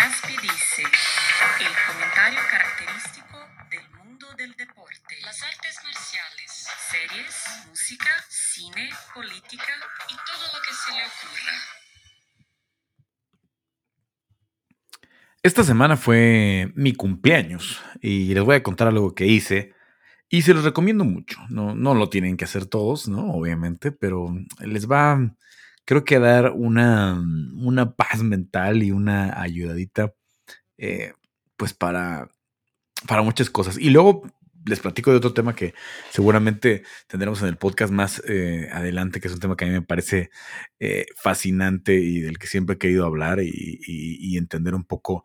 Legaspi dice, el comentario característico del mundo del deporte, las artes marciales, series, música, cine, política y todo lo que se le ocurra. Esta semana fue mi cumpleaños y les voy a contar algo que hice y se los recomiendo mucho. No, no lo tienen que hacer todos, ¿no? Obviamente, pero les va, creo que dar una, una paz mental y una ayudadita, eh, pues para, para muchas cosas. Y luego les platico de otro tema que seguramente tendremos en el podcast más eh, adelante, que es un tema que a mí me parece eh, fascinante y del que siempre he querido hablar y, entender un poco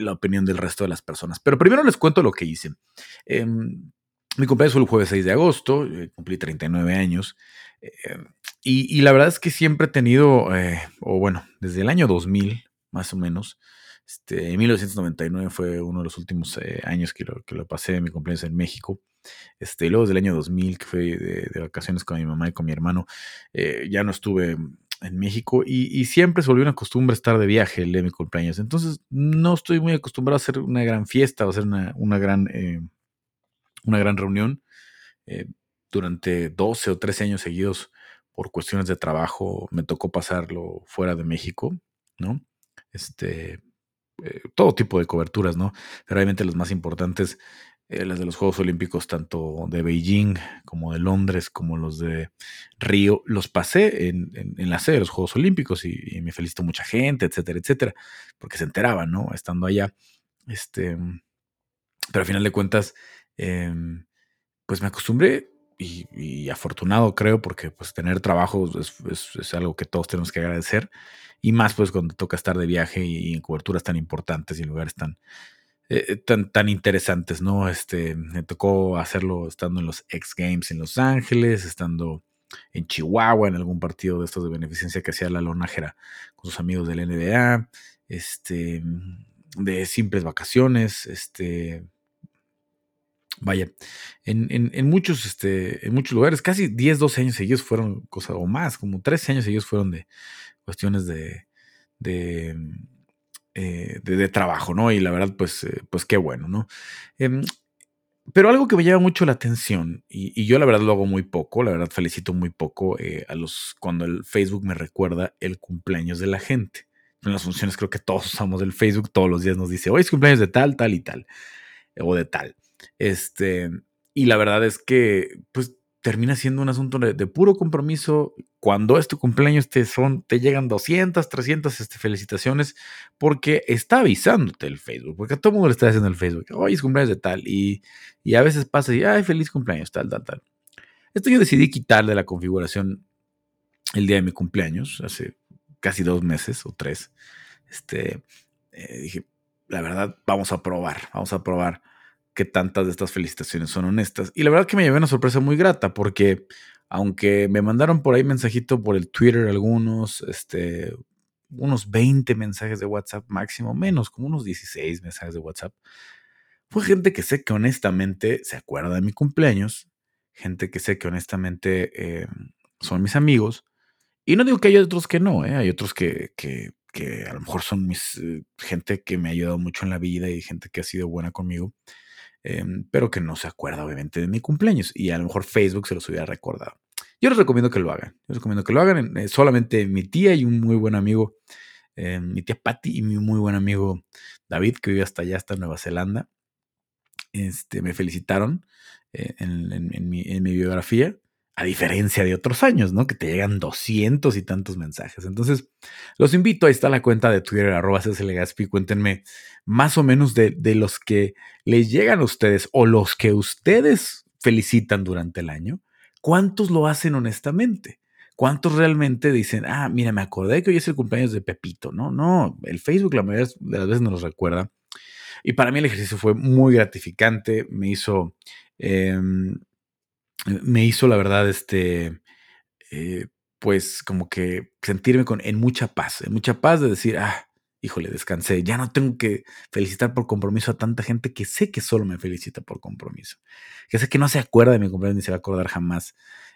la opinión del resto de las personas. Pero primero les cuento lo que hice. Em, mi cumpleaños fue el jueves 6 de agosto, cumplí 39 años. Eh, y, la verdad es que siempre he tenido, eh, o bueno, desde el año 2000, más o menos, este, en 1999 fue uno de los últimos años que lo, que lo pasé mi cumpleaños en México. Este, y luego desde el año 2000, que fue de, vacaciones con mi mamá y con mi hermano, ya no estuve en México y, siempre se volvió una costumbre estar de viaje el de mi cumpleaños. Entonces no estoy muy acostumbrado a hacer una gran fiesta o hacer una, una gran una gran reunión. Eh, durante 12 o 13 años seguidos, por cuestiones de trabajo, me tocó pasarlo fuera de México, ¿no? Este, eh, todo tipo de coberturas, ¿no? Obviamente las más importantes, eh, las de los Juegos Olímpicos, tanto de Beijing como de Londres, como los de Río, los pasé en, la sede de los Juegos Olímpicos y, me felicitó mucha gente, etcétera, etcétera, porque se enteraban, ¿no? Estando allá. Este, pero a final de cuentas, Em, pues me acostumbré y, afortunado creo porque pues tener trabajo es, algo que todos tenemos que agradecer y más pues cuando toca estar de viaje y, en coberturas tan importantes y en lugares tan, eh, tan, tan interesantes, ¿no? Este, me tocó hacerlo estando en los X Games en Los Ángeles, estando en Chihuahua en algún partido de estos de beneficencia que hacía la Lonajera con sus amigos del NBA, este, de simples vacaciones, este, vaya, en, muchos, este, en muchos lugares, casi 10, 12 años seguidos fueron cosas, o más, como 13 años seguidos fueron de cuestiones de, de, eh, de, trabajo, ¿no? Y la verdad, pues, eh, pues qué bueno, ¿no? Em, pero algo que me llama mucho la atención, y, yo la verdad lo hago muy poco, la verdad felicito muy poco eh, a los, cuando el Facebook me recuerda el cumpleaños de la gente. En las funciones creo que todos usamos el Facebook, todos los días nos dice, hoy es cumpleaños de tal, tal y tal, o de tal. Este, y la verdad es que, pues, termina siendo un asunto de, puro compromiso. Cuando es tu cumpleaños, te, son, te llegan 200, 300 este, felicitaciones, porque está avisándote el Facebook, porque a todo mundo le está haciendo el Facebook, hoy es cumpleaños de tal, y, y a veces pasa y, ay, feliz cumpleaños, tal, tal, tal. Esto yo decidí quitar de la configuración el día de mi cumpleaños, hace casi dos meses o tres. Este, eh, dije, la verdad, vamos a probar, vamos a probar que tantas de estas felicitaciones son honestas. Y la verdad que me llevé una sorpresa muy grata porque aunque me mandaron por ahí mensajito por el Twitter algunos, este, unos 20 mensajes de WhatsApp máximo, menos, como unos 16 mensajes de WhatsApp, fue gente que sé que honestamente se acuerda de mi cumpleaños, gente que sé que honestamente eh, son mis amigos. Y no digo que hay otros que no, ¿eh? hay otros que, que, que, a lo mejor son mis eh, gente que me ha ayudado mucho en la vida y gente que ha sido buena conmigo. Em, pero que no se acuerda obviamente de mi cumpleaños y a lo mejor Facebook se los hubiera recordado. Yo les recomiendo que lo hagan. Les recomiendo que lo hagan. Eh, solamente mi tía y un muy buen amigo, eh, mi tía Patty y mi muy buen amigo David, que vive hasta allá, hasta Nueva Zelanda, este, me felicitaron eh, en mi biografía a diferencia de otros años, ¿no? Que te llegan doscientos y tantos mensajes. Entonces, los invito, ahí está la cuenta de Twitter, arroba Gaspi, cuéntenme más o menos de, los que les llegan a ustedes o los que ustedes felicitan durante el año, ¿cuántos lo hacen honestamente? ¿Cuántos realmente dicen, ah, mira, me acordé que hoy es el cumpleaños de Pepito? No, no, el Facebook la mayoría de las veces nos lo recuerda. Y para mí el ejercicio fue muy gratificante, me hizo... Em, me hizo, la verdad, este, eh, pues como que sentirme con, en mucha paz, en mucha paz de decir, ah, híjole, descansé, ya no tengo que felicitar por compromiso a tanta gente que sé que solo me felicita por compromiso, que sé que no se acuerda de mi cumpleaños ni se va a acordar jamás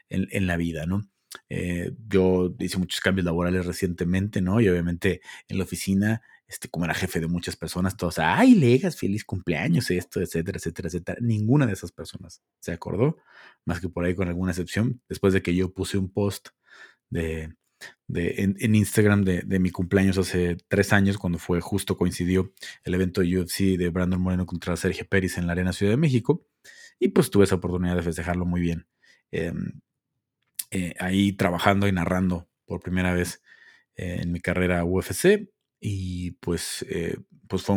en, la vida, ¿no? Eh, yo hice muchos cambios laborales recientemente, ¿no? Y obviamente en la oficina este, como era jefe de muchas personas, todos, ay, Legas, feliz cumpleaños, esto, etcétera, etcétera, etcétera. Ninguna de esas personas se acordó, más que por ahí con alguna excepción, después de que yo puse un post de, en, Instagram de, mi cumpleaños hace tres años, cuando fue justo coincidió el evento de UFC de Brandon Moreno contra Sergio Pérez en la Arena Ciudad de México, y pues tuve esa oportunidad de festejarlo muy bien. Em, eh, ahí trabajando y narrando por primera vez en mi carrera UFC y pues, eh, pues fue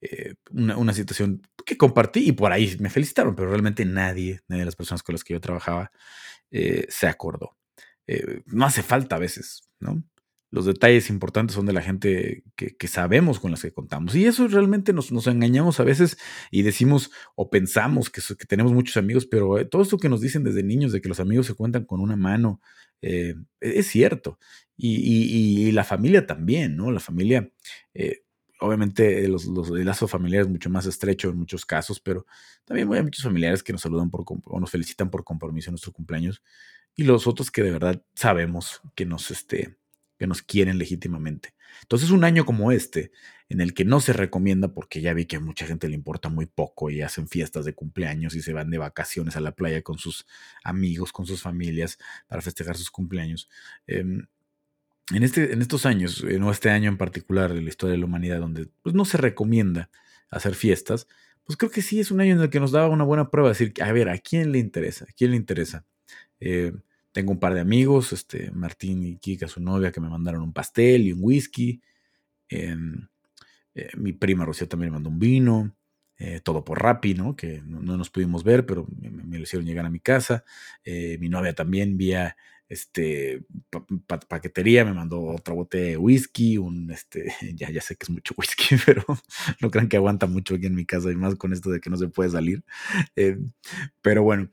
eh, una, una, situación que compartí y por ahí me felicitaron, pero realmente nadie, nadie de las personas con las que yo trabajaba se acordó. no hace falta a veces, ¿no? los detalles importantes son de la gente que, sabemos con las que contamos. Y eso realmente nos, engañamos a veces y decimos o pensamos que, que tenemos muchos amigos, pero eh, todo esto que nos dicen desde niños de que los amigos se cuentan con una mano, eh, es cierto. Y, la familia también, ¿no? La familia, eh, obviamente los, los, el lazo familiar es mucho más estrecho en muchos casos, pero también hay muchos familiares que nos saludan por, o nos felicitan por compromiso en nuestro cumpleaños. Y los otros que de verdad sabemos que nos, este, que nos quieren legítimamente. Entonces, un año como este, en el que no se recomienda, porque ya vi que a mucha gente le importa muy poco y hacen fiestas de cumpleaños y se van de vacaciones a la playa con sus amigos, con sus familias, para festejar sus cumpleaños. Em, en, este, en estos años, no este año en particular de la historia de la humanidad, donde pues, no se recomienda hacer fiestas, pues creo que sí es un año en el que nos daba una buena prueba de decir, a ver, ¿a quién le interesa? ¿A quién le interesa? Eh, tengo un par de amigos, este, Martín y Kika, su novia, que me mandaron un pastel y un whisky. Em, eh, mi prima Rocío también me mandó un vino. Eh, todo por Rappi, ¿no? Que no, nos pudimos ver, pero me, lo hicieron llegar a mi casa. Eh, mi novia también vía este, paquetería, me mandó otra botella de whisky, un, este, ya, ya sé que es mucho whisky, pero no crean que aguanta mucho aquí en mi casa y más con esto de que no se puede salir. pero bueno,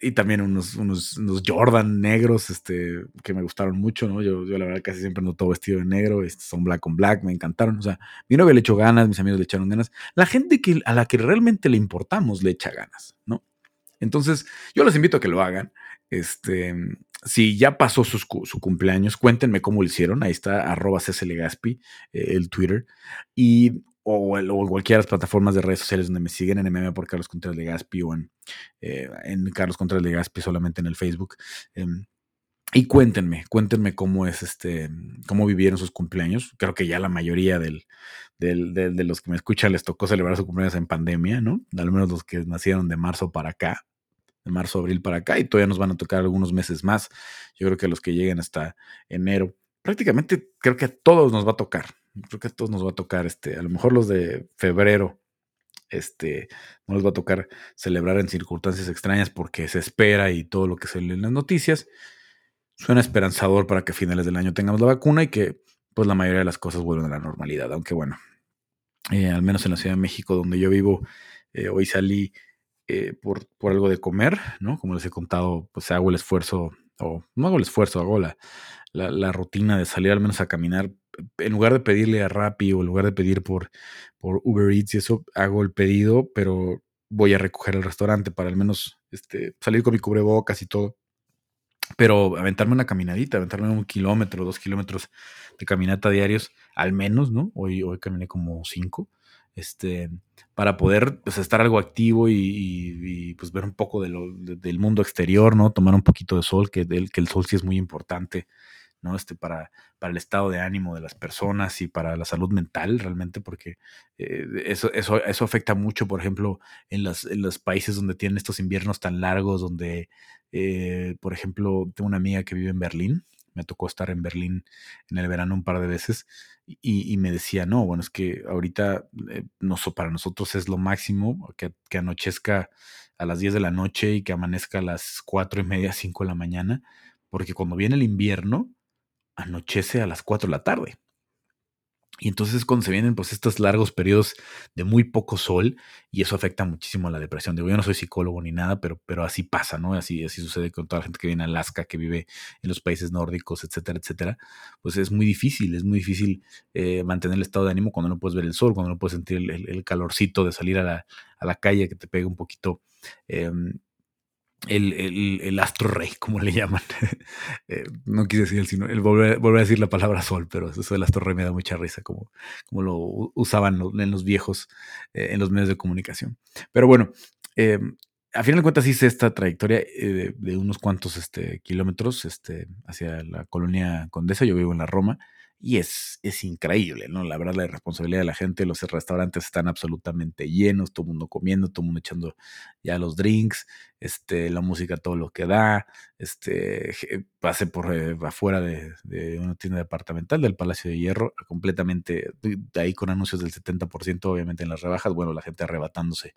y también unos, unos, unos, Jordan negros este, que me gustaron mucho, ¿no? Yo, yo la verdad casi siempre ando todo vestido de negro, este, son black on black, me encantaron. O sea, mi novia le echó ganas, mis amigos le echaron ganas. La gente que, a la que realmente le importamos le echa ganas, ¿no? Entonces, yo los invito a que lo hagan. Este, si ya pasó su, su cumpleaños, cuéntenme cómo lo hicieron. Ahí está, arroba Gaspi, eh, el Twitter. Y o, o, cualquiera de las plataformas de redes sociales donde me siguen en MM por Carlos Contreras de Gaspi o en, eh, en Carlos Contreras de Gaspi solamente en el Facebook. Em, y cuéntenme, cuéntenme cómo es este, cómo vivieron sus cumpleaños. Creo que ya la mayoría del, del, de los que me escuchan les tocó celebrar su cumpleaños en pandemia, ¿no? Al menos los que nacieron de marzo para acá, de marzo, abril para acá, y todavía nos van a tocar algunos meses más. Yo creo que los que lleguen hasta enero, prácticamente creo que a todos nos va a tocar creo que a todos nos va a tocar, este, a lo mejor los de febrero, este, no les va a tocar celebrar en circunstancias extrañas porque se espera y todo lo que se lee en las noticias. Suena esperanzador para que a finales del año tengamos la vacuna y que pues la mayoría de las cosas vuelvan a la normalidad. Aunque bueno, eh, al menos en la Ciudad de México donde yo vivo, eh, hoy salí eh, por, por, algo de comer, ¿no? Como les he contado, pues hago el esfuerzo, o no hago el esfuerzo, hago la, la rutina de salir al menos a caminar en lugar de pedirle a Rappi o en lugar de pedir por, por Uber Eats y eso, hago el pedido, pero voy a recoger el restaurante para al menos este, salir con mi cubrebocas y todo. Pero aventarme una caminadita, aventarme un kilómetro, dos kilómetros de caminata diarios, al menos, ¿no? Hoy, hoy caminé como cinco, este, para poder pues, estar algo activo y, pues ver un poco de lo, del mundo exterior, ¿no? Tomar un poquito de sol, que, que el sol sí es muy importante ¿no? Este, para, para el estado de ánimo de las personas y para la salud mental realmente, porque eh, eso, eso, eso afecta mucho, por ejemplo, en, en los países donde tienen estos inviernos tan largos, donde, eh, por ejemplo, tengo una amiga que vive en Berlín, me tocó estar en Berlín en el verano un par de veces y, me decía, no, bueno, es que ahorita eh, no, para nosotros es lo máximo que, que, anochezca a las 10 de la noche y que amanezca a las 4 y media, 5 de la mañana, porque cuando viene el invierno, anochece a las 4 de la tarde. Y entonces cuando se vienen pues estos largos periodos de muy poco sol y eso afecta muchísimo a la depresión. Digo, yo no soy psicólogo ni nada, pero, pero así pasa, ¿no? Así, así sucede con toda la gente que viene a Alaska, que vive en los países nórdicos, etcétera, etcétera. Pues es muy difícil, es muy difícil eh, mantener el estado de ánimo cuando no puedes ver el sol, cuando no puedes sentir el, calorcito de salir a la, a la, calle que te pega un poquito. Em, el, astro rey, como le llaman. Eh, no quise decir el, sino el volver, a decir la palabra sol, pero eso del astro rey me da mucha risa, como, como lo usaban en los viejos, eh, en los medios de comunicación. Pero bueno, eh, a final de cuentas hice esta trayectoria de, unos cuantos este, kilómetros este, hacia la colonia Condesa, yo vivo en la Roma, y es, es increíble, ¿no? La verdad, la responsabilidad de la gente, los restaurantes están absolutamente llenos, todo el mundo comiendo, todo el mundo echando ya los drinks, este, la música, todo lo que da, este, pasé por eh, afuera de, una tienda departamental del Palacio de Hierro, completamente, ahí con anuncios del 70%, obviamente en las rebajas, bueno, la gente arrebatándose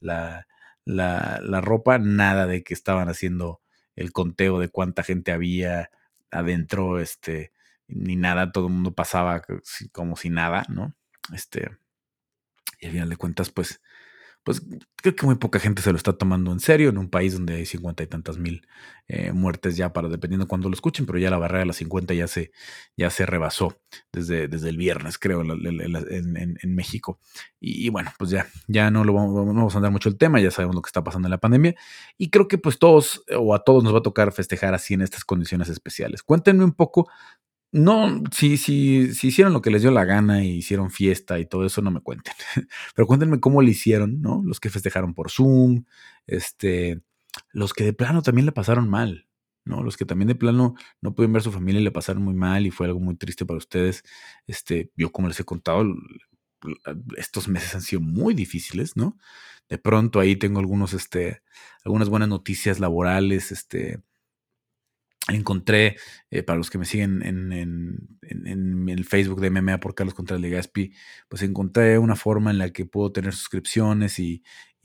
la, la, la ropa, nada de que estaban haciendo el conteo de cuánta gente había adentro, este, ni nada, todo el mundo pasaba como si nada, ¿no? Este, y al final de cuentas, pues, pues creo que muy poca gente se lo está tomando en serio en un país donde hay cincuenta y tantas mil eh, muertes ya para dependiendo de cuándo lo escuchen, pero ya la barrera de las 50 ya se, ya se rebasó desde, desde el viernes, creo, en, México. Y, bueno, pues ya, ya no, lo vamos, vamos a andar mucho el tema, ya sabemos lo que está pasando en la pandemia. Y creo que pues todos o a todos nos va a tocar festejar así en estas condiciones especiales. Cuéntenme un poco no, si, si, si hicieron lo que les dio la gana y hicieron fiesta y todo eso, no me cuenten. Pero cuéntenme cómo lo hicieron, ¿no? Los que festejaron por Zoom, este, los que de plano también le pasaron mal, ¿no? Los que también de plano no pueden ver a su familia y le pasaron muy mal y fue algo muy triste para ustedes. Este, yo como les he contado, estos meses han sido muy difíciles, ¿no? De pronto ahí tengo algunos, este, algunas buenas noticias laborales, este, encontré, eh, para los que me siguen en, el Facebook de MMA por Carlos Contreras Legaspi, pues encontré una forma en la que puedo tener suscripciones y,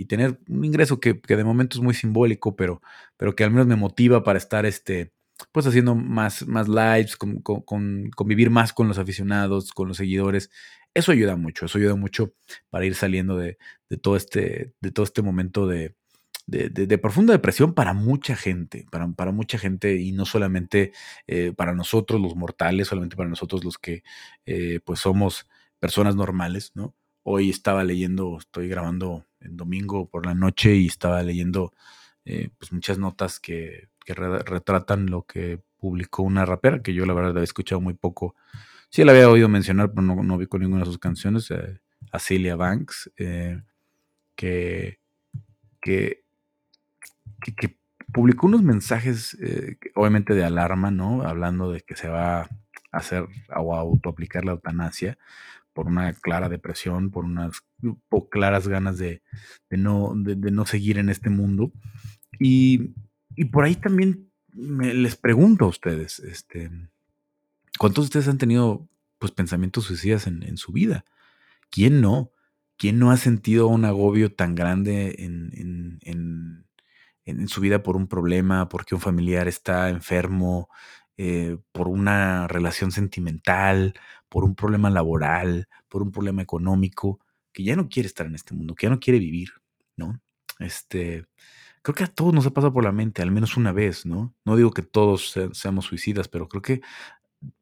tener un ingreso que, de momento es muy simbólico, pero, pero que al menos me motiva para estar este, pues haciendo más, más lives, con, convivir más con los aficionados, con los seguidores. Eso ayuda mucho, eso ayuda mucho para ir saliendo de, todo, este, de todo este momento de, de, profunda depresión para mucha gente, para, para mucha gente y no solamente eh, para nosotros los mortales, solamente para nosotros los que eh, pues somos personas normales, ¿no? Hoy estaba leyendo, estoy grabando en domingo por la noche y estaba leyendo eh, pues muchas notas que, retratan lo que publicó una rapera que yo la verdad había escuchado muy poco. Sí la había oído mencionar, pero no, vi con ninguna de sus canciones, a Celia Banks, que, que que, publicó unos mensajes, eh, obviamente de alarma, ¿no? Hablando de que se va a hacer o a autoaplicar la eutanasia por una clara depresión, por unas claras ganas de, no, de, no seguir en este mundo. Y, por ahí también les pregunto a ustedes, este, ¿cuántos de ustedes han tenido pues, pensamientos suicidas en, su vida? ¿Quién no? ¿Quién no ha sentido un agobio tan grande en, su vida por un problema, porque un familiar está enfermo, eh, por una relación sentimental, por un problema laboral, por un problema económico, que ya no quiere estar en este mundo, que ya no quiere vivir, ¿no? Este, creo que a todos nos ha pasado por la mente, al menos una vez, ¿no? No digo que todos seamos suicidas, pero creo que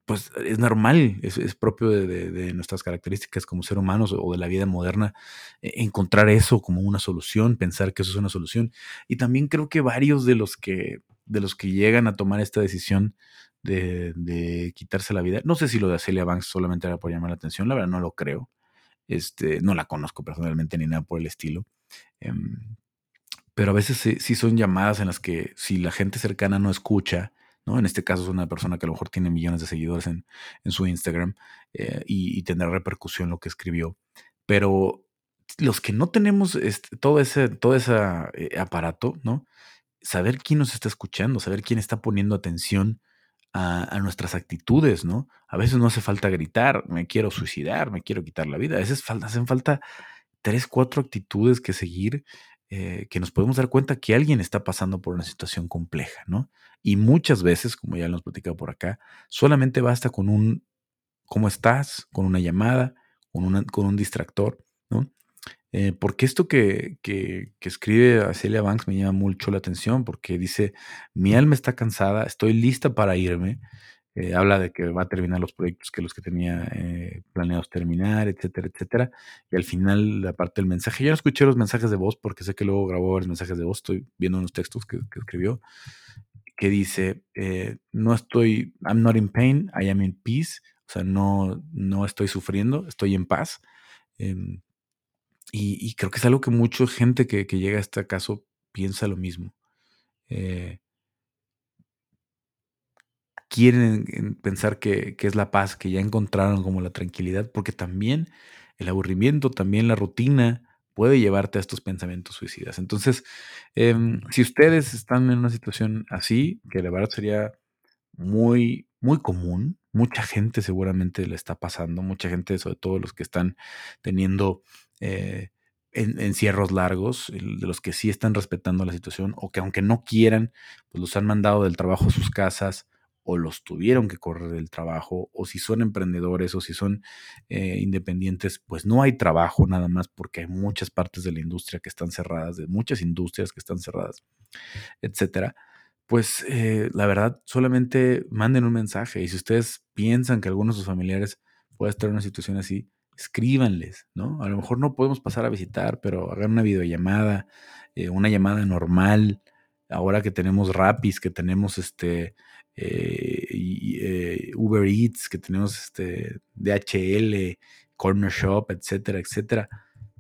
pues es normal, es, propio de, nuestras características como ser humanos o de la vida moderna, e, encontrar eso como una solución, pensar que eso es una solución. Y también creo que varios de los que, de los que llegan a tomar esta decisión de, quitarse la vida, no sé si lo de Celia Banks solamente era por llamar la atención, la verdad no lo creo. Este, no la conozco personalmente ni nada por el estilo. Em, pero a veces sí son llamadas en las que si la gente cercana no escucha, en este caso es una persona que a lo mejor tiene millones de seguidores en, su Instagram eh, y, tendrá repercusión lo que escribió. Pero los que no tenemos todo ese, todo ese eh, aparato, ¿no? Saber quién nos está escuchando, saber quién está poniendo atención a, nuestras actitudes, ¿no? A veces no hace falta gritar, me quiero suicidar, me quiero quitar la vida. A veces hacen falta tres, cuatro actitudes que seguir eh, que nos podemos dar cuenta que alguien está pasando por una situación compleja, ¿no? Y muchas veces, como ya lo hemos platicado por acá, solamente basta con un ¿cómo estás? con una llamada, con, con un distractor, ¿no? Eh, porque esto que, que, que, escribe Celia Banks me llama mucho la atención, porque dice, mi alma está cansada, estoy lista para irme, eh, habla de que va a terminar los proyectos que los que tenía eh, planeados terminar, etcétera, etcétera. Y al final, la parte del mensaje, ya no escuché los mensajes de voz porque sé que luego grabó varios mensajes de voz, estoy viendo unos textos que, escribió, que dice, eh, no estoy, I'm not in pain, I am in peace, o sea, no, no estoy sufriendo, estoy en paz. Em, y, creo que es algo que mucha gente que, que llega a este caso piensa lo mismo. Eh, quieren pensar que, es la paz, que ya encontraron como la tranquilidad, porque también el aburrimiento, también la rutina puede llevarte a estos pensamientos suicidas. Entonces, em, si ustedes están en una situación así, que la verdad sería muy, muy común, mucha gente seguramente le está pasando, mucha gente, sobre todo los que están teniendo eh, encierros largos, de los que sí están respetando la situación, o que aunque no quieran, pues los han mandado del trabajo a sus casas, o los tuvieron que correr del trabajo, o si son emprendedores o si son eh, independientes, pues no hay trabajo nada más porque hay muchas partes de la industria que están cerradas, de muchas industrias que están cerradas, etcétera. Pues eh, la verdad, solamente manden un mensaje y si ustedes piensan que algunos de sus familiares puede estar en una situación así, escríbanles, ¿no? A lo mejor no podemos pasar a visitar, pero hagan una videollamada, eh, una llamada normal. Ahora que tenemos Rapis, que tenemos este eh, eh, Uber Eats, que tenemos este DHL, Corner Shop, etcétera, etcétera.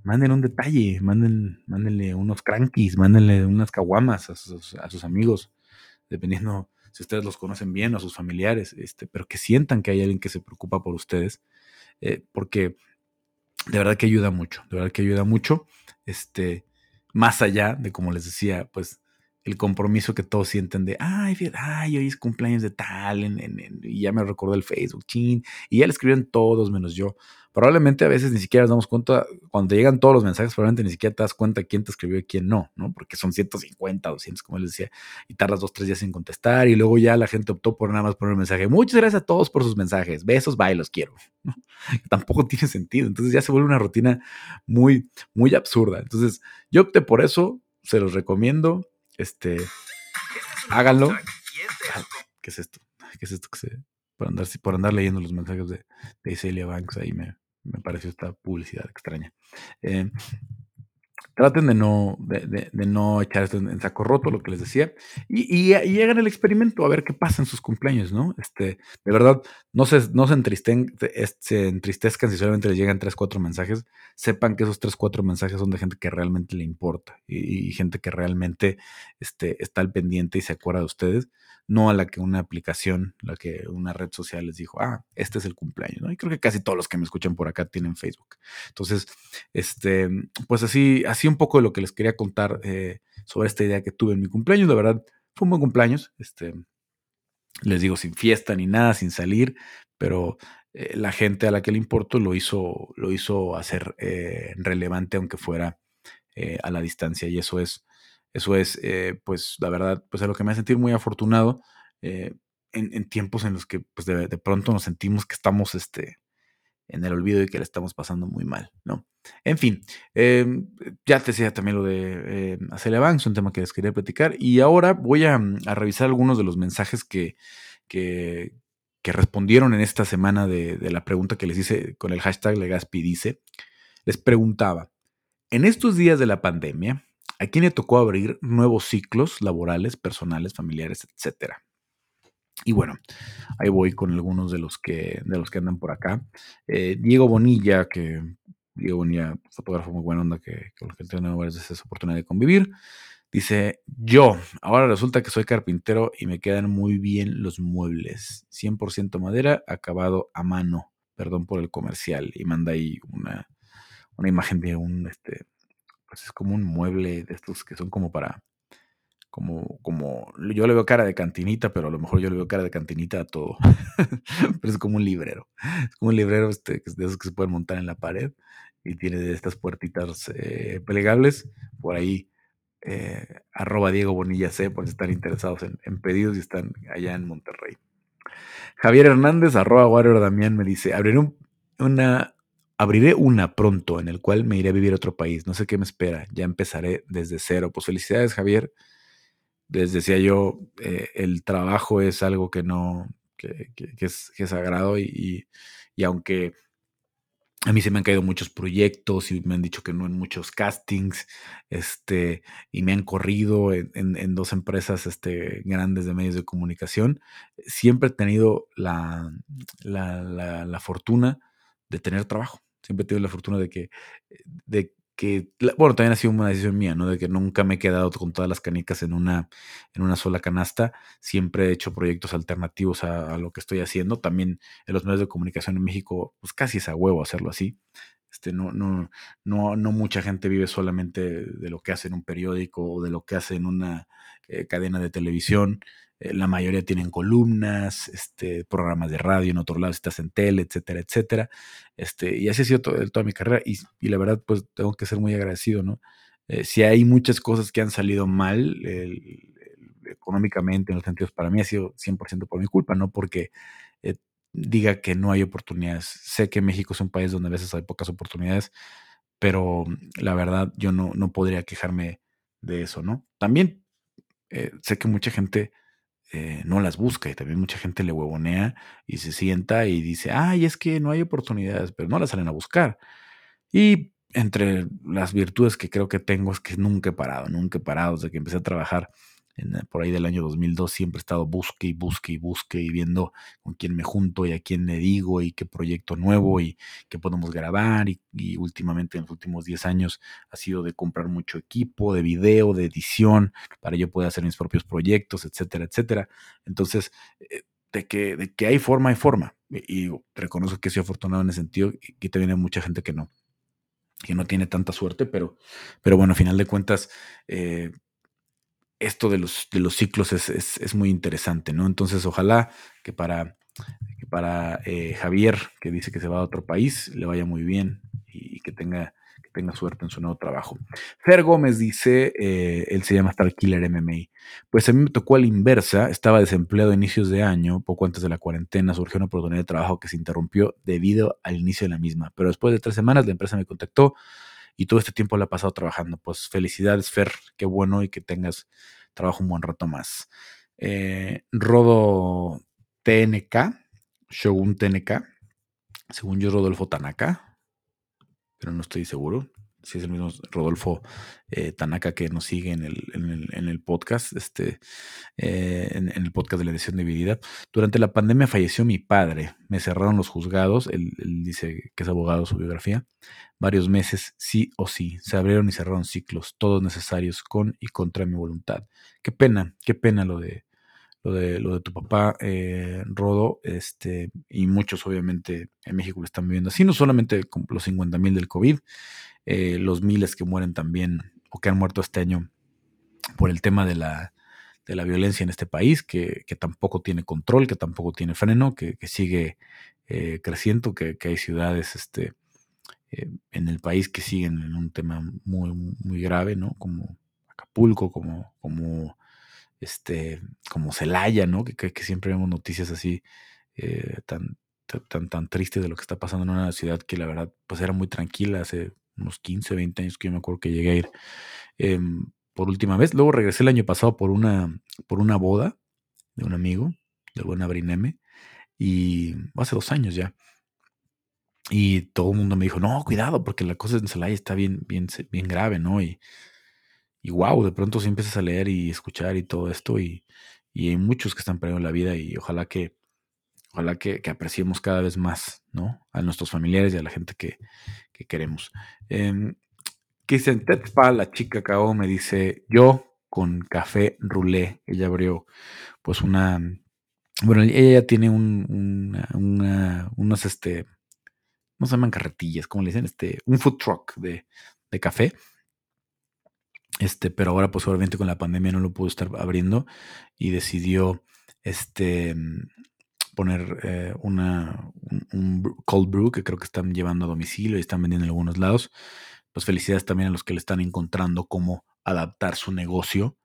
Manden un detalle, manden, mándenle unos crankies, mándenle unas caguamas a sus, amigos, dependiendo si ustedes los conocen bien o a sus familiares, este, pero que sientan que hay alguien que se preocupa por ustedes, eh, porque de verdad que ayuda mucho, de verdad que ayuda mucho, este, más allá de, como les decía, pues el compromiso que todos sienten de, ay, ay, hoy es cumpleaños de tal, y ya me recordó el Facebook, chin, y ya le escribieron todos menos yo. Probablemente a veces ni siquiera nos damos cuenta, cuando te llegan todos los mensajes, probablemente ni siquiera te das cuenta quién te escribió y quién no, ¿no? Porque son 150, 200, como les decía, y tardas dos, tres días en contestar, y luego ya la gente optó por nada más poner un mensaje. Muchas gracias a todos por sus mensajes, besos, bye, los quiero. Tampoco tiene sentido, entonces ya se vuelve una rutina muy, muy absurda. Entonces yo opté por eso, se los recomiendo este, háganlo. ¿Qué es esto? ¿Qué es esto que se, por andar, por andar leyendo los mensajes de, de Celia Banks ahí me, me pareció esta publicidad extraña. Eh, traten de no, de, no echar esto en, saco roto, lo que les decía, y, y, hagan el experimento a ver qué pasa en sus cumpleaños, ¿no? Este, de verdad, no se, no se, entristen, se entristezcan si solamente les llegan tres, cuatro mensajes, sepan que esos tres, cuatro mensajes son de gente que realmente le importa y, gente que realmente este, está al pendiente y se acuerda de ustedes no a la que una aplicación, la que una red social les dijo, ah, este es el cumpleaños, ¿no? Y creo que casi todos los que me escuchan por acá tienen Facebook. Entonces, este, pues así, así un poco de lo que les quería contar eh, sobre esta idea que tuve en mi cumpleaños. La verdad, fue un buen cumpleaños. Este, les digo, sin fiesta ni nada, sin salir, pero eh, la gente a la que le importó lo hizo, lo hizo hacer eh, relevante, aunque fuera a la distancia. Y eso es eso es, pues, la verdad, pues a lo que me hace sentir muy afortunado eh, en, tiempos en los que, pues, de, pronto nos sentimos que estamos, este, en el olvido y que le estamos pasando muy mal, ¿no? En fin, em, ya te decía también lo de eh, hacer avance, un tema que les quería platicar, y ahora voy a, mm, revisar algunos de los mensajes que, que, respondieron en esta semana de, de, la pregunta que les hice con el hashtag Legaspi dice, les preguntaba, en estos días de la pandemia, ¿A quién le tocó abrir nuevos ciclos laborales, personales, familiares, etcétera? Y bueno, ahí voy con algunos de los que, de los que andan por acá. Eh, Diego Bonilla, que Diego Bonilla, fotógrafo muy buena onda, que con el que tengo varias veces oportunidad de convivir. Dice, yo, ahora resulta que soy carpintero y me quedan muy bien los muebles. 100% madera, acabado a mano. Perdón por el comercial. Y manda ahí una, una imagen de un, este, pues es como un mueble de estos que son como para, como, como, yo le veo cara de cantinita, pero a lo mejor yo le veo cara de cantinita a todo. pero es como un librero. Es como un librero este, de esos que se pueden montar en la pared y tiene estas puertitas eh, plegables. Por ahí, eh, arroba Diego Bonilla C, por si están interesados en, pedidos y están allá en Monterrey. Javier Hernández, arroba Warrior Damián, me dice, abriré una Abriré una pronto en el cual me iré a vivir a otro país. No sé qué me espera. Ya empezaré desde cero. Pues felicidades, Javier. Les decía yo, eh, el trabajo es algo que no, que, es, sagrado y, aunque a mí se me han caído muchos proyectos y me han dicho que no en muchos castings, este, y me han corrido en, dos empresas este, grandes de medios de comunicación. Siempre he tenido la, la, fortuna de tener trabajo. Siempre he tenido la fortuna de que, de, que, bueno, también ha sido una decisión mía, ¿no? De que nunca me he quedado con todas las canicas en una, en una sola canasta. Siempre he hecho proyectos alternativos a, lo que estoy haciendo. También en los medios de comunicación en México, pues casi es a huevo hacerlo así. Este, no, no, no, no mucha gente vive solamente de lo que hace en un periódico o de lo que hace en una eh, cadena de televisión. Eh, la mayoría tienen columnas, este, programas de radio, en otro lado estás en tele, etcétera, etcétera. Este, y así ha sido toda mi carrera y, la verdad, pues tengo que ser muy agradecido, ¿no? Eh, si hay muchas cosas que han salido mal económicamente, en los sentidos, para mí ha sido 100% por mi culpa, no porque eh, diga que no hay oportunidades. Sé que México es un país donde a veces hay pocas oportunidades, pero la verdad yo no, no podría quejarme de eso, ¿no? También sé que mucha gente eh, no las busca y también mucha gente le huevonea y se sienta y dice, ay, es que no hay oportunidades, pero no las salen a buscar. Y entre las virtudes que creo que tengo es que nunca he parado, nunca he parado desde que empecé a trabajar eh, por ahí del año 2002 siempre he estado busque y busque y busque y viendo con quién me junto y a quién le digo y qué proyecto nuevo y qué podemos grabar y, últimamente en los últimos 10 años ha sido de comprar mucho equipo de video, de edición para yo poder hacer mis propios proyectos, etcétera, etcétera. Entonces, eh, de que, de que hay forma, hay forma. Y, reconozco que soy afortunado en ese sentido y también hay mucha gente que no que no tiene tanta suerte, pero, pero bueno, a final de cuentas, eh, esto de los, de los ciclos es, muy interesante, ¿no? Entonces, ojalá que para, para eh, Javier, que dice que se va a otro país, le vaya muy bien y que tenga, que tenga suerte en su nuevo trabajo. Fer Gómez dice, eh, él se llama Star Killer MMA. Pues a mí me tocó a la inversa, estaba desempleado a inicios de año, poco antes de la cuarentena, surgió una oportunidad de trabajo que se interrumpió debido al inicio de la misma. Pero después de tres semanas la empresa me contactó y todo este tiempo la ha pasado trabajando. Pues felicidades, Fer, qué bueno y que tengas trabajo un buen rato más. Eh, Rodo TNK, Shogun TNK, según yo Rodolfo Tanaka, pero no estoy seguro si es el mismo Rodolfo eh, Tanaka que nos sigue en el, podcast, este, eh, en, el podcast de la edición dividida. Durante la pandemia falleció mi padre, me cerraron los juzgados, él, dice que es abogado su biografía, varios meses, sí o sí, se abrieron y cerraron ciclos, todos necesarios, con y contra mi voluntad. Qué pena, qué pena lo de, lo de, lo de tu papá, eh, Rodo, este, y muchos obviamente en México lo están viviendo así, no solamente los 50 mil del COVID, eh, los miles que mueren también o que han muerto este año por el tema de la, de la violencia en este país, que, tampoco tiene control, que tampoco tiene freno, que, sigue eh, creciendo, que, hay ciudades este, eh, en el país que siguen en un tema muy, muy grave, ¿no? Como Acapulco, como, como, este, como Celaya, ¿no? Que, siempre vemos noticias así tan, tan, tan tristes de lo que está pasando en una ciudad que la verdad pues era muy tranquila hace unos 15, 20 años que yo me acuerdo que llegué a ir em, por última vez. Luego regresé el año pasado por una, por una boda de un amigo, del buen Abrineme, y hace dos años ya. Y todo el mundo me dijo, no, cuidado, porque la cosa en Celaya está bien, bien, bien grave, ¿no? Y, y wow, de pronto si empiezas a leer y escuchar y todo esto, y, y hay muchos que están perdiendo la vida, y ojalá que, ojalá que, apreciemos cada vez más, ¿no? A nuestros familiares y a la gente que, queremos. Eh, Kirsten Tetzpa, la chica cao, me dice, yo con café roulé. Ella abrió, pues, una, bueno, ella tiene un, una, unos, este, no se llaman carretillas, como le dicen, este, un food truck de, de café. Este, pero ahora, pues, obviamente con la pandemia no lo pudo estar abriendo y decidió, este, poner eh, una, un, cold brew que creo que están llevando a domicilio y están vendiendo en algunos lados. Pues felicidades también a los que le están encontrando cómo adaptar su negocio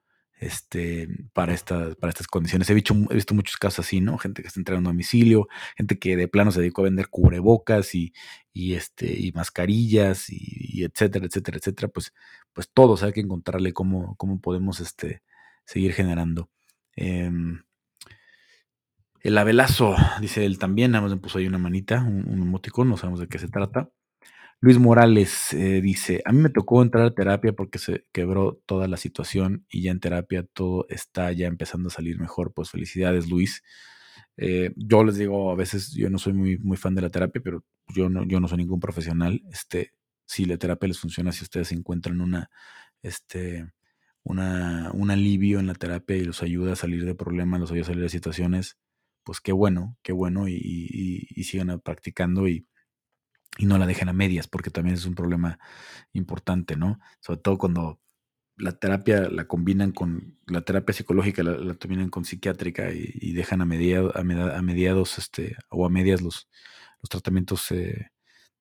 este, para, estas para estas condiciones. He visto, muchos casos así, ¿no? Gente que está entrando a domicilio, gente que de plano se dedicó a vender cubrebocas y, y este, y mascarillas y, etcétera, etcétera, etcétera. Pues, pues todos hay que encontrarle cómo, cómo podemos este, seguir generando. Em, El Abelazo, dice él también, nada más me puso ahí una manita, un, un no sabemos de qué se trata. Luis Morales eh, dice, a mí me tocó entrar a terapia porque se quebró toda la situación y ya en terapia todo está ya empezando a salir mejor. Pues felicidades, Luis. Eh, yo les digo, a veces yo no soy muy, muy fan de la terapia, pero yo no, yo no soy ningún profesional. Este, si la terapia les funciona, si ustedes encuentran una, este, una, un alivio en la terapia y los ayuda a salir de problemas, los ayuda a salir de situaciones, pues qué bueno, qué bueno y, y sigan practicando y, y no la dejen a medias, porque también es un problema importante, ¿no? Sobre todo cuando la terapia la combinan con, la terapia psicológica la, combinan con psiquiátrica y, dejan a, a, mediados este, o a medias los, los tratamientos eh,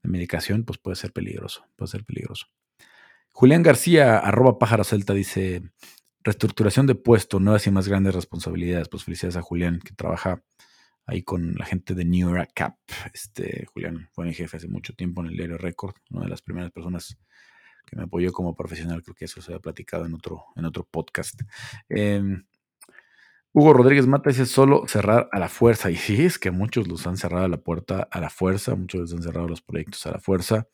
de medicación, pues puede ser peligroso, puede ser peligroso. Julián García, arroba pájaro celta, dice, reestructuración de puesto, nuevas y más grandes responsabilidades. Pues felicidades a Julián, que trabaja ahí con la gente de New Era Cap. Este, Julián fue mi jefe hace mucho tiempo en el diario Record, una de las primeras personas que me apoyó como profesional, creo que eso se ha platicado en otro, en otro podcast. Em, Hugo Rodríguez Mata dice solo cerrar a la fuerza. Y sí, es que muchos los han cerrado la puerta a la fuerza, muchos les han cerrado los proyectos a la fuerza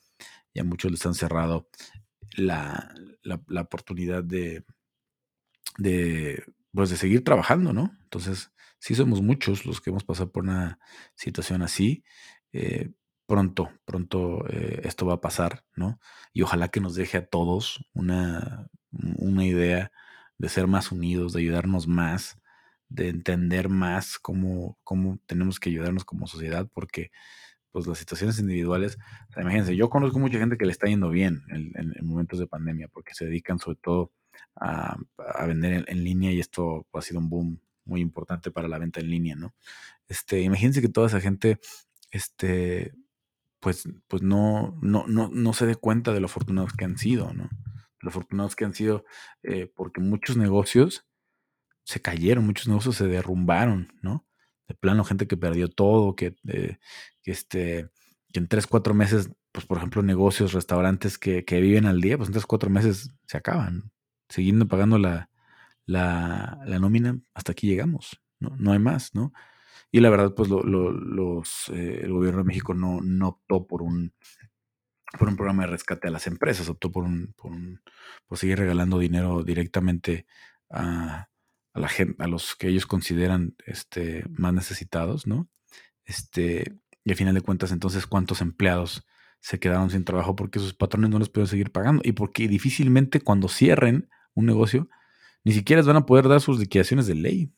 y a muchos les han cerrado la, la, oportunidad de, de, pues de seguir trabajando, ¿no? Entonces, sí somos muchos los que hemos pasado por una situación así. Eh, pronto, pronto eh, esto va a pasar, ¿no? Y ojalá que nos deje a todos una, una idea de ser más unidos, de ayudarnos más, de entender más cómo, cómo tenemos que ayudarnos como sociedad, porque pues las situaciones individuales, imagínense, yo conozco mucha gente que le está yendo bien en, momentos de pandemia, porque se dedican sobre todo a, vender en, en, línea y esto ha sido un boom muy importante para la venta en línea, ¿no? Este, imagínense que toda esa gente, este, pues, pues no, no, no, no se dé cuenta de lo afortunados que han sido, ¿no? Lo afortunados que han sido, eh, porque muchos negocios se cayeron, muchos negocios se derrumbaron, ¿no? De plano, gente que perdió todo, que, eh, que, este, que en tres, cuatro meses, pues por ejemplo, negocios, restaurantes que, que viven al día, pues en tres, cuatro meses se acaban, siguiendo pagando la, la, la nómina, hasta aquí llegamos, ¿no? No hay más, ¿no? Y la verdad, pues lo, los, eh, el gobierno de México no, no optó por un, por un programa de rescate a las empresas, optó por, un, por, un, por seguir regalando dinero directamente a, a, la gente, a los que ellos consideran este, más necesitados, ¿no? Este, y al final de cuentas, entonces, ¿cuántos empleados se quedaron sin trabajo porque sus patrones no les pueden seguir pagando? Y porque difícilmente cuando cierren un negocio, ni siquiera van a poder dar sus liquidaciones de ley,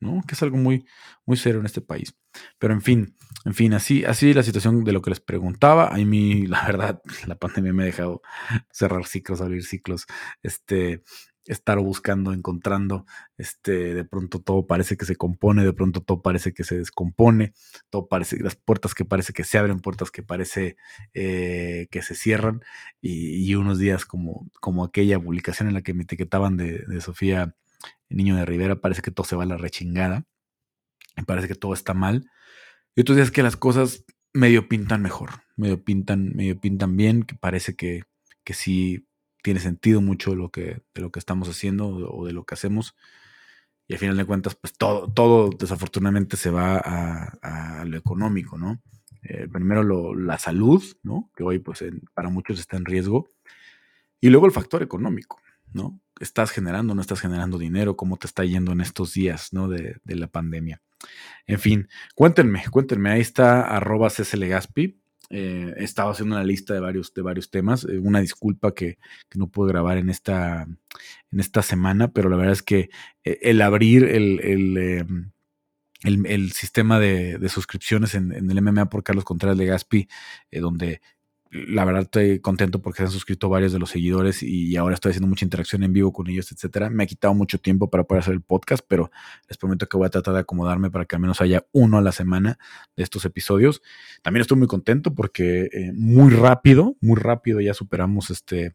¿no? Que es algo muy, muy serio en este país. Pero en fin, en fin, así, así la situación de lo que les preguntaba. A mí, la verdad, la pandemia me ha dejado cerrar ciclos, abrir ciclos. Este, estar buscando, encontrando, este, de pronto todo parece que se compone, de pronto todo parece que se descompone, todo parece, las puertas que parece que se abren, puertas que parece eh, que se cierran, y, unos días como, como aquella publicación en la que me etiquetaban de, de Sofía Niño de Rivera, parece que todo se va a la rechingada, me parece que todo está mal, y otros días que las cosas medio pintan mejor, medio pintan, medio pintan bien, que parece que, que sí tiene sentido mucho lo que, de lo que estamos haciendo o de lo que hacemos. Y al final de cuentas, pues todo, todo desafortunadamente se va a, lo económico, ¿no? Eh, primero la salud, ¿no? Que hoy pues para muchos está en riesgo. Y luego el factor económico, ¿no? ¿Estás generando, no estás generando dinero? ¿Cómo te está yendo en estos días, ¿no? De, de la pandemia. En fin, cuéntenme, cuéntenme. Ahí está arroba Gaspi eh, he estado haciendo una lista de varios, de varios temas. Eh, una disculpa que, no pude grabar en esta, en esta semana, pero la verdad es que eh, el abrir el, el, em, sistema de, suscripciones en, en, el MMA por Carlos Contreras de Gaspi, donde la verdad estoy contento porque se han suscrito varios de los seguidores y ahora estoy haciendo mucha interacción en vivo con ellos, etcétera. Me ha quitado mucho tiempo para poder hacer el podcast, pero les prometo que voy a tratar de acomodarme para que al menos haya uno a la semana de estos episodios. También estoy muy contento porque eh, muy rápido, muy rápido ya superamos este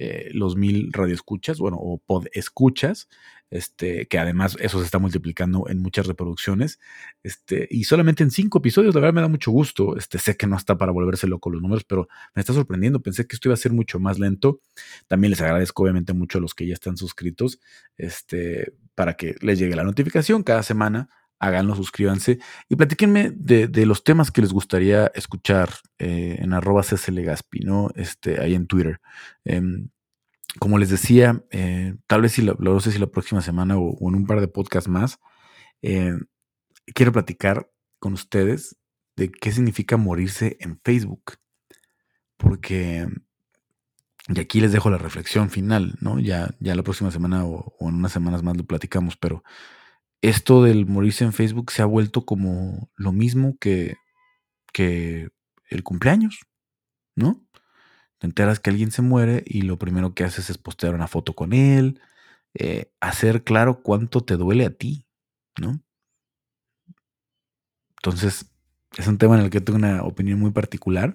eh, los mil radioescuchas, bueno, o podescuchas, este, que además eso se está multiplicando en muchas reproducciones, este, y solamente en cinco episodios, la verdad me da mucho gusto, este, sé que no está para volverse loco los números, pero me está sorprendiendo, pensé que esto iba a ser mucho más lento, también les agradezco obviamente mucho a los que ya están suscritos, este, para que les llegue la notificación cada semana, háganlo, suscríbanse y platíquenme de, los temas que les gustaría escuchar eh, en arroba cslegaspi, ¿no? Este, ahí en Twitter. Em, como les decía, eh, tal vez si la, no sé si la próxima semana o, en un par de podcasts más, eh, quiero platicar con ustedes de qué significa morirse en Facebook. Porque, y aquí les dejo la reflexión final, ¿no? Ya, ya la próxima semana o, o en unas semanas más lo platicamos, pero esto del morirse en Facebook se ha vuelto como lo mismo que, que el cumpleaños, ¿no? Te enteras que alguien se muere y lo primero que haces es postear una foto con él, eh, hacer claro cuánto te duele a ti, ¿no? Entonces, es un tema en el que tengo una opinión muy particular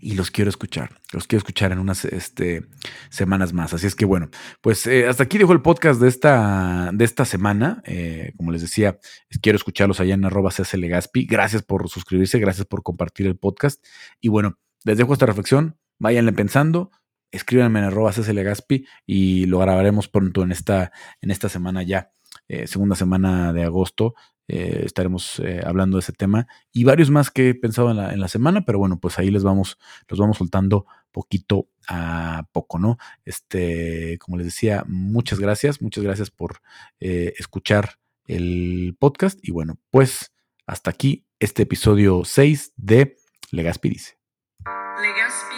y los quiero escuchar. Los quiero escuchar en unas este, semanas más. Así es que bueno, pues eh, hasta aquí dejo el podcast de esta, de esta semana. Eh, como les decía, quiero escucharlos allá en arroba Gaspi. Gracias por suscribirse, gracias por compartir el podcast. Y bueno, les dejo esta reflexión. Váyanle pensando. Escríbanme en arroba Gaspi y lo grabaremos pronto en esta, en esta semana ya. Eh, segunda semana de agosto eh, estaremos eh, hablando de ese tema y varios más que he pensado en la, en la, semana, pero bueno, pues ahí les vamos, los vamos soltando poquito a poco, ¿no? Este, como les decía, muchas gracias, muchas gracias por eh, escuchar el podcast y bueno, pues hasta aquí este episodio 6 de Legaspi dice. Legaspi